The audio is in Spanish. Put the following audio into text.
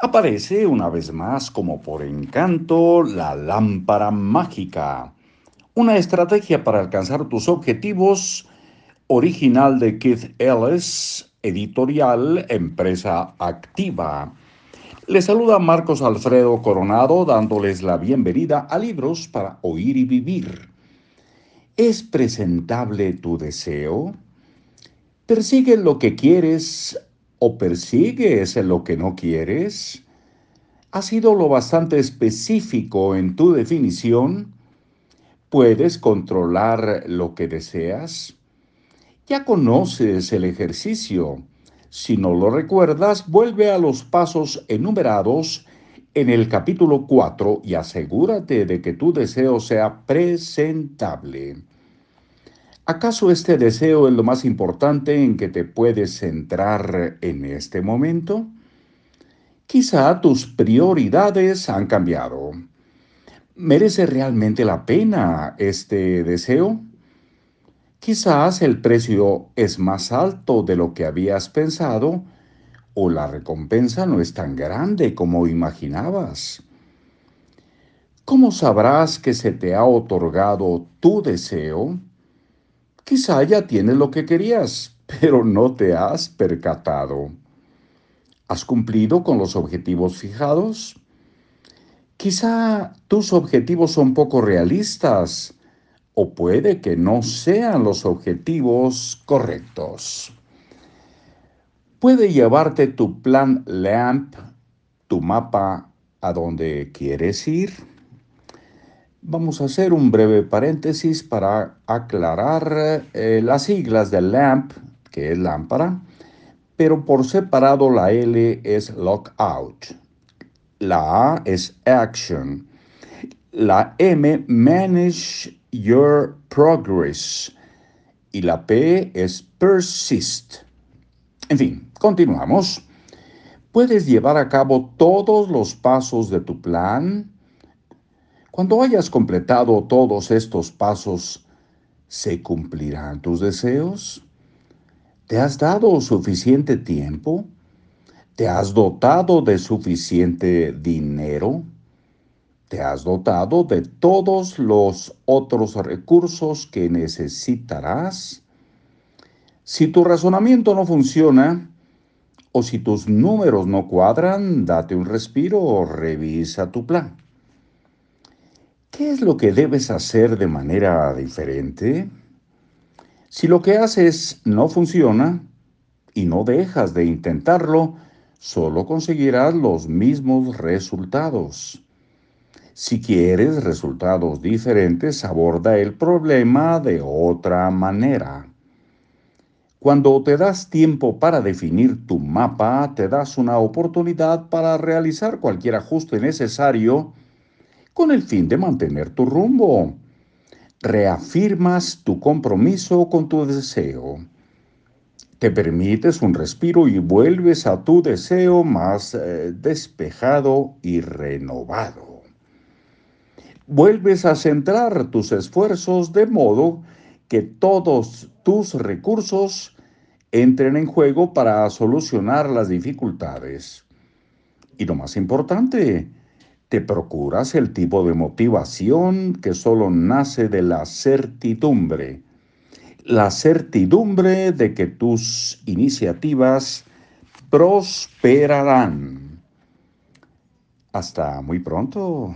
Aparece una vez más como por encanto la lámpara mágica, una estrategia para alcanzar tus objetivos original de Keith Ellis, editorial Empresa Activa. Les saluda Marcos Alfredo Coronado dándoles la bienvenida a Libros para Oír y Vivir. ¿Es presentable tu deseo? ¿Persigue lo que quieres o persigues lo que no quieres? ¿Has sido lo bastante específico en tu definición? ¿Puedes controlar lo que deseas? Ya conoces el ejercicio. Si no lo recuerdas, vuelve a los pasos enumerados en el capítulo 4 y asegúrate de que tu deseo sea presentable. ¿Acaso este deseo es lo más importante en que te puedes centrar en este momento? Quizá tus prioridades han cambiado. ¿Merece realmente la pena este deseo? Quizás el precio es más alto de lo que habías pensado o la recompensa no es tan grande como imaginabas. ¿Cómo sabrás que se te ha otorgado tu deseo? Quizá ya tienes lo que querías, pero no te has percatado. ¿Has cumplido con los objetivos fijados? Quizá tus objetivos son poco realistas o puede que no sean los objetivos correctos. Puede llevarte tu plan LAMP, tu mapa a donde quieres ir. Vamos a hacer un breve paréntesis para aclarar eh, las siglas de LAMP, que es lámpara, pero por separado la L es lockout, la A es action, la M manage your progress y la P es persist. En fin, continuamos. Puedes llevar a cabo todos los pasos de tu plan cuando hayas completado todos estos pasos, ¿se cumplirán tus deseos? ¿Te has dado suficiente tiempo? ¿Te has dotado de suficiente dinero? ¿Te has dotado de todos los otros recursos que necesitarás? Si tu razonamiento no funciona, o si tus números no cuadran, date un respiro o revisa tu plan. ¿Qué es lo que debes hacer de manera diferente? Si lo que haces no funciona y no dejas de intentarlo, solo conseguirás los mismos resultados. Si quieres resultados diferentes, aborda el problema de otra manera. Cuando te das tiempo para definir tu mapa, te das una oportunidad para realizar cualquier ajuste necesario con el fin de mantener tu rumbo. Reafirmas tu compromiso con tu deseo. Te permites un respiro y vuelves a tu deseo más eh, despejado y renovado. Vuelves a centrar tus esfuerzos de modo que todos tus recursos entren en juego para solucionar las dificultades. Y lo más importante, te procuras el tipo de motivación que solo nace de la certidumbre. La certidumbre de que tus iniciativas prosperarán. Hasta muy pronto.